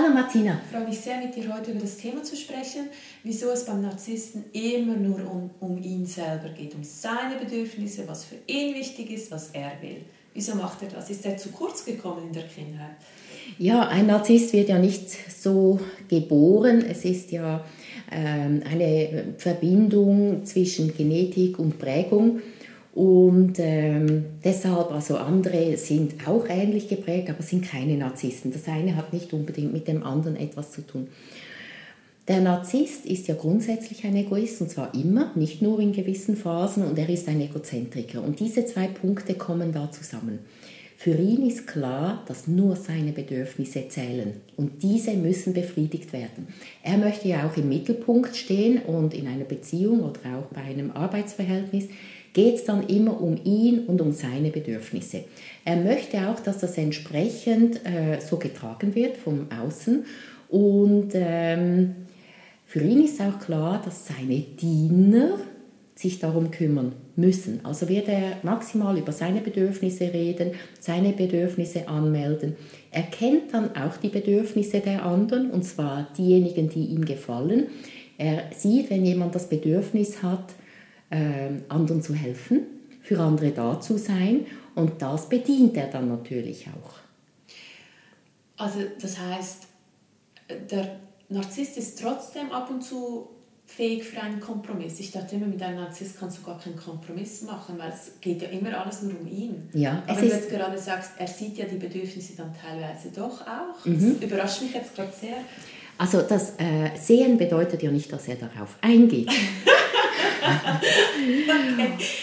Hallo Martina. Ich freue mich sehr, mit dir heute über das Thema zu sprechen, wieso es beim Narzissten immer nur um, um ihn selber geht, um seine Bedürfnisse, was für ihn wichtig ist, was er will. Wieso macht er das? Ist er zu kurz gekommen in der Kindheit? Ja, ein Narzisst wird ja nicht so geboren. Es ist ja ähm, eine Verbindung zwischen Genetik und Prägung. Und ähm, deshalb, also andere sind auch ähnlich geprägt, aber sind keine Narzissten. Das eine hat nicht unbedingt mit dem anderen etwas zu tun. Der Narzisst ist ja grundsätzlich ein Egoist und zwar immer, nicht nur in gewissen Phasen und er ist ein Egozentriker. Und diese zwei Punkte kommen da zusammen. Für ihn ist klar, dass nur seine Bedürfnisse zählen und diese müssen befriedigt werden. Er möchte ja auch im Mittelpunkt stehen und in einer Beziehung oder auch bei einem Arbeitsverhältnis geht es dann immer um ihn und um seine Bedürfnisse. Er möchte auch, dass das entsprechend äh, so getragen wird vom Außen und ähm, für ihn ist auch klar, dass seine Diener sich darum kümmern müssen. Also wird er maximal über seine Bedürfnisse reden, seine Bedürfnisse anmelden. Er kennt dann auch die Bedürfnisse der anderen, und zwar diejenigen, die ihm gefallen. Er sieht, wenn jemand das Bedürfnis hat, anderen zu helfen, für andere da zu sein und das bedient er dann natürlich auch. Also das heißt, der Narzisst ist trotzdem ab und zu fähig für einen Kompromiss. Ich dachte immer, mit einem Narzisst kannst du gar keinen Kompromiss machen, weil es geht ja immer alles nur um ihn. Ja, Aber wenn du jetzt gerade sagst, er sieht ja die Bedürfnisse dann teilweise doch auch. Mhm. Das überrascht mich jetzt gerade sehr. Also das äh, Sehen bedeutet ja nicht, dass er darauf eingeht.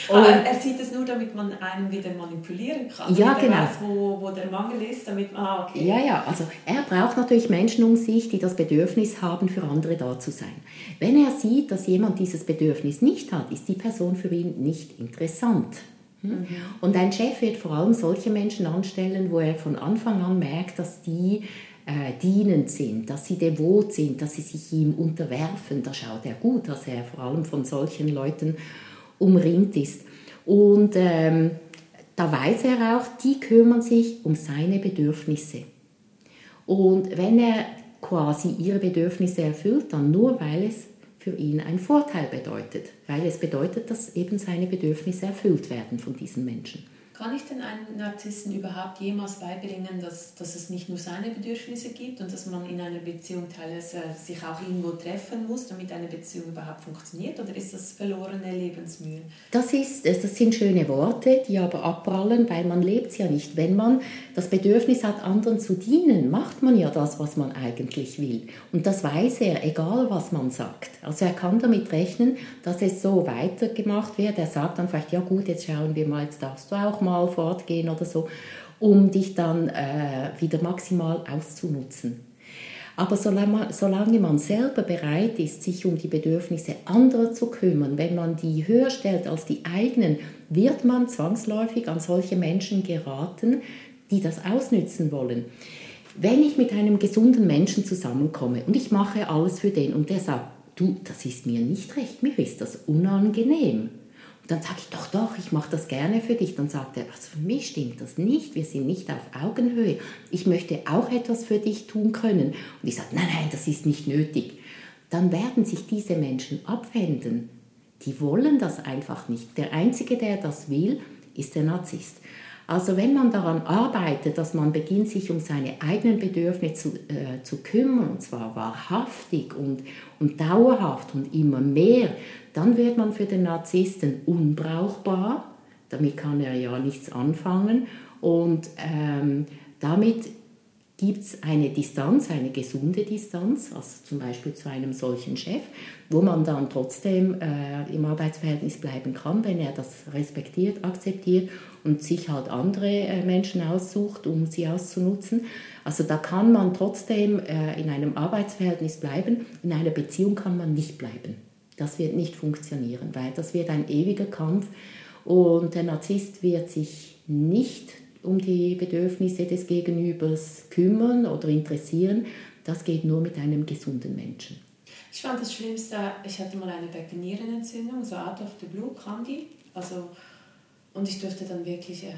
okay. Er sieht es nur, damit man einen wieder manipulieren kann. Ja, genau. Weiß, wo, wo der Mangel ist, damit man, ah, okay. Ja, ja, also er braucht natürlich Menschen um sich, die das Bedürfnis haben, für andere da zu sein. Wenn er sieht, dass jemand dieses Bedürfnis nicht hat, ist die Person für ihn nicht interessant. Hm? Mhm. Und ein Chef wird vor allem solche Menschen anstellen, wo er von Anfang an merkt, dass die äh, dienend sind, dass sie devot sind, dass sie sich ihm unterwerfen. Da schaut er gut, dass er vor allem von solchen Leuten umringt ist. Und ähm, da weiß er auch, die kümmern sich um seine Bedürfnisse. Und wenn er quasi ihre Bedürfnisse erfüllt, dann nur, weil es für ihn einen Vorteil bedeutet, weil es bedeutet, dass eben seine Bedürfnisse erfüllt werden von diesen Menschen. Kann ich denn einem Narzissten überhaupt jemals beibringen, dass, dass es nicht nur seine Bedürfnisse gibt und dass man in einer Beziehung teilweise sich auch irgendwo treffen muss, damit eine Beziehung überhaupt funktioniert? Oder ist das verlorene Lebensmühe? Das, ist, das sind schöne Worte, die aber abprallen, weil man lebt ja nicht. Wenn man das Bedürfnis hat, anderen zu dienen, macht man ja das, was man eigentlich will. Und das weiß er, egal was man sagt. Also er kann damit rechnen, dass es so weitergemacht wird. Er sagt dann vielleicht, ja gut, jetzt schauen wir mal, jetzt darfst du auch mal mal fortgehen oder so, um dich dann äh, wieder maximal auszunutzen. Aber solange man, solange man selber bereit ist, sich um die Bedürfnisse anderer zu kümmern, wenn man die höher stellt als die eigenen, wird man zwangsläufig an solche Menschen geraten, die das ausnützen wollen. Wenn ich mit einem gesunden Menschen zusammenkomme und ich mache alles für den und der sagt, du, das ist mir nicht recht, mir ist das unangenehm, dann sage ich, doch, doch, ich mache das gerne für dich. Dann sagt er, also für mich stimmt das nicht, wir sind nicht auf Augenhöhe. Ich möchte auch etwas für dich tun können. Und ich sage, nein, nein, das ist nicht nötig. Dann werden sich diese Menschen abwenden. Die wollen das einfach nicht. Der Einzige, der das will, ist der Narzisst. Also wenn man daran arbeitet, dass man beginnt, sich um seine eigenen Bedürfnisse zu, äh, zu kümmern, und zwar wahrhaftig und, und dauerhaft und immer mehr, dann wird man für den Narzissten unbrauchbar. Damit kann er ja nichts anfangen. Und ähm, damit gibt es eine Distanz, eine gesunde Distanz, also zum Beispiel zu einem solchen Chef, wo man dann trotzdem äh, im Arbeitsverhältnis bleiben kann, wenn er das respektiert, akzeptiert und sich halt andere äh, Menschen aussucht, um sie auszunutzen. Also da kann man trotzdem äh, in einem Arbeitsverhältnis bleiben, in einer Beziehung kann man nicht bleiben. Das wird nicht funktionieren, weil das wird ein ewiger Kampf und der Narzisst wird sich nicht um die Bedürfnisse des Gegenübers kümmern oder interessieren. Das geht nur mit einem gesunden Menschen. Ich fand das Schlimmste, ich hatte mal eine Beckennierenentzündung, so out of the blue kam die. Also, und ich durfte dann wirklich äh,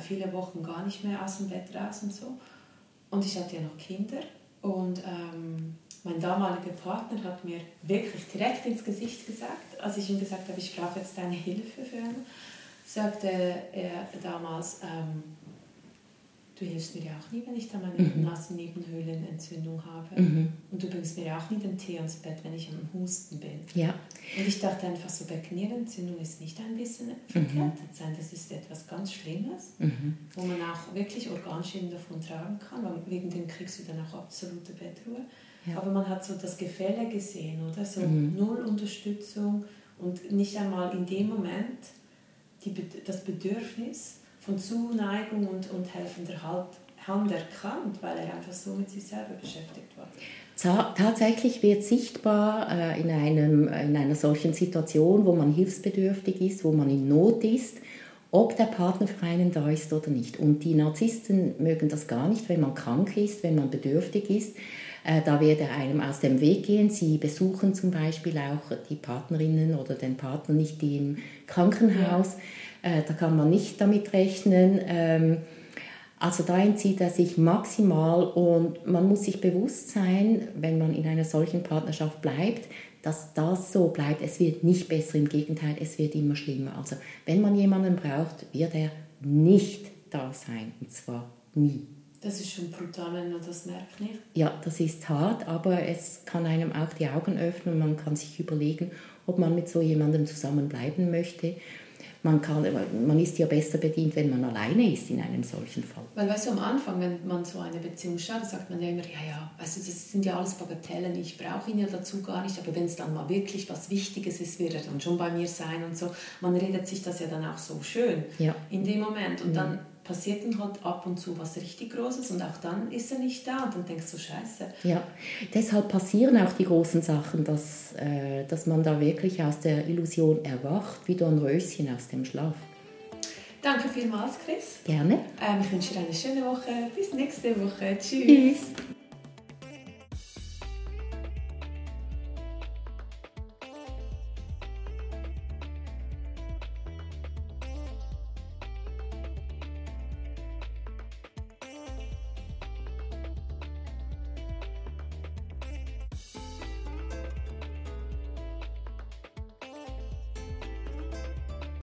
viele Wochen gar nicht mehr aus dem Bett raus und so. Und ich hatte ja noch Kinder. Und ähm, mein damaliger Partner hat mir wirklich direkt ins Gesicht gesagt, als ich ihm gesagt habe, ich brauche jetzt deine Hilfe für ihn sagte er damals, ähm, du hilfst mir ja auch nie, wenn ich da meine mhm. Nasennebenhöhlenentzündung habe. Mhm. Und du bringst mir ja auch nie den Tee ans Bett, wenn ich am Husten bin. Ja. Und ich dachte einfach so, Beckennierenentzündung ist nicht ein bisschen verkettet mhm. sein, das ist etwas ganz Schlimmes, mhm. wo man auch wirklich Organschäden davon tragen kann, weil wegen dem kriegst du dann auch absolute Bettruhe. Ja. Aber man hat so das Gefälle gesehen, oder? So mhm. null Unterstützung und nicht einmal in dem Moment die, das Bedürfnis von Zuneigung und, und helfender Hand erkannt, weil er einfach so mit sich selber beschäftigt war. Tatsächlich wird sichtbar äh, in, einem, in einer solchen Situation, wo man hilfsbedürftig ist, wo man in Not ist, ob der Partner für einen da ist oder nicht. Und die Narzissten mögen das gar nicht, wenn man krank ist, wenn man bedürftig ist. Äh, da wird er einem aus dem Weg gehen. Sie besuchen zum Beispiel auch die Partnerinnen oder den Partner nicht im Krankenhaus. Ja. Äh, da kann man nicht damit rechnen. Ähm, also da entzieht er sich maximal und man muss sich bewusst sein, wenn man in einer solchen Partnerschaft bleibt, dass das so bleibt. Es wird nicht besser, im Gegenteil, es wird immer schlimmer. Also wenn man jemanden braucht, wird er nicht da sein und zwar nie. Das ist schon brutal, wenn man das merkt, nicht? Ja, das ist hart, aber es kann einem auch die Augen öffnen. Man kann sich überlegen, ob man mit so jemandem zusammenbleiben möchte. Man, kann, man ist ja besser bedient, wenn man alleine ist in einem solchen Fall. Weil, weißt du, am Anfang, wenn man so eine Beziehung schaut, sagt man ja immer, ja, ja, also das sind ja alles Bagatellen, ich brauche ihn ja dazu gar nicht, aber wenn es dann mal wirklich was Wichtiges ist, wird er dann schon bei mir sein und so. Man redet sich das ja dann auch so schön ja. in dem Moment und ja. dann passiert dann halt ab und zu was richtig Großes und auch dann ist er nicht da und dann denkst du, scheiße. Ja, deshalb passieren auch die großen Sachen, dass, äh, dass man da wirklich aus der Illusion erwacht, wie ein Röschen aus dem Schlaf. Danke vielmals, Chris. Gerne. Ähm, ich wünsche dir eine schöne Woche. Bis nächste Woche. Tschüss. Tschüss.